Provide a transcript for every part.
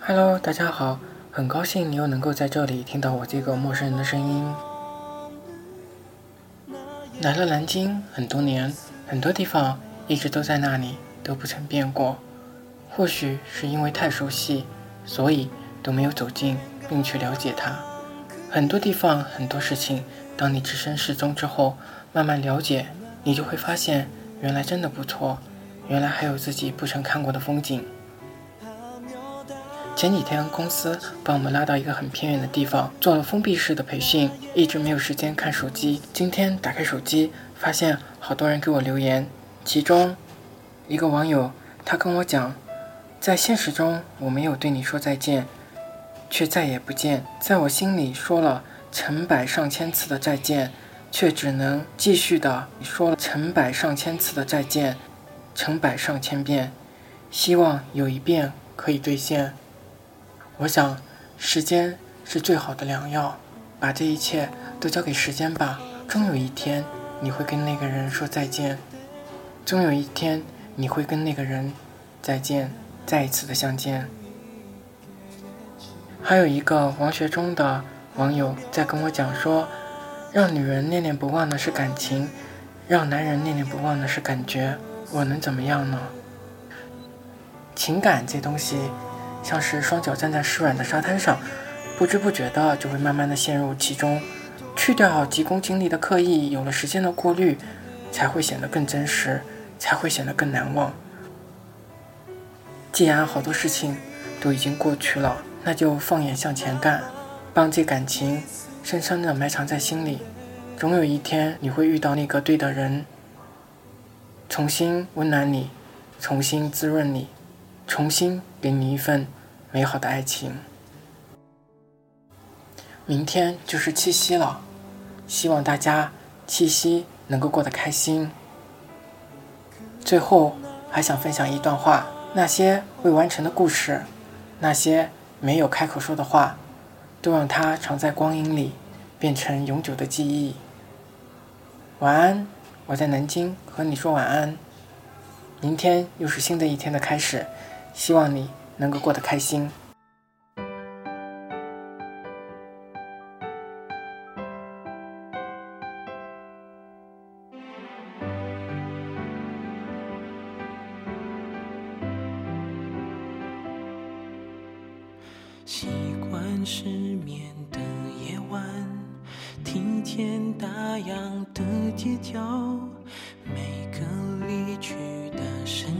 Hello，大家好，很高兴你又能够在这里听到我这个陌生人的声音。来了南京很多年，很多地方一直都在那里，都不曾变过。或许是因为太熟悉，所以都没有走近并去了解它。很多地方，很多事情，当你置身事中之后，慢慢了解，你就会发现，原来真的不错，原来还有自己不曾看过的风景。前几天公司把我们拉到一个很偏远的地方，做了封闭式的培训，一直没有时间看手机。今天打开手机，发现好多人给我留言，其中一个网友他跟我讲。在现实中，我没有对你说再见，却再也不见；在我心里说了成百上千次的再见，却只能继续的说了成百上千次的再见，成百上千遍，希望有一遍可以兑现。我想，时间是最好的良药，把这一切都交给时间吧。终有一天，你会跟那个人说再见；终有一天，你会跟那个人再见。再一次的相见。还有一个王学忠的网友在跟我讲说，让女人念念不忘的是感情，让男人念念不忘的是感觉。我能怎么样呢？情感这东西，像是双脚站在湿软的沙滩上，不知不觉的就会慢慢的陷入其中。去掉急功近利的刻意，有了时间的过滤，才会显得更真实，才会显得更难忘。既然好多事情都已经过去了，那就放眼向前干，帮这感情深深的埋藏在心里。总有一天你会遇到那个对的人，重新温暖你，重新滋润你，重新给你一份美好的爱情。明天就是七夕了，希望大家七夕能够过得开心。最后还想分享一段话。那些未完成的故事，那些没有开口说的话，都让它藏在光阴里，变成永久的记忆。晚安，我在南京和你说晚安。明天又是新的一天的开始，希望你能够过得开心。习惯失眠的夜晚，听见大洋的街角，每个离去的身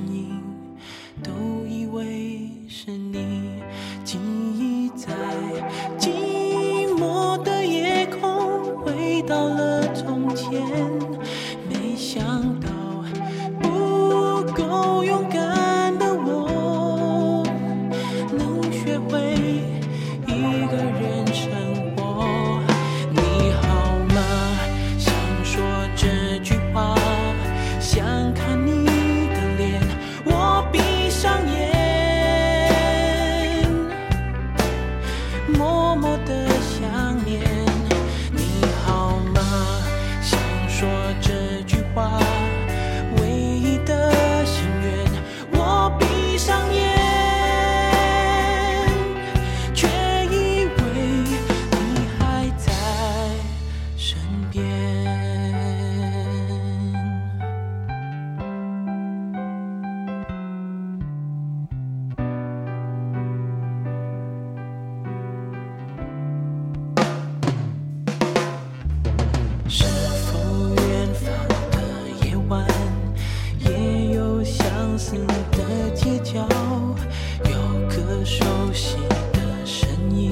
熟悉的声音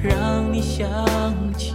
让你想起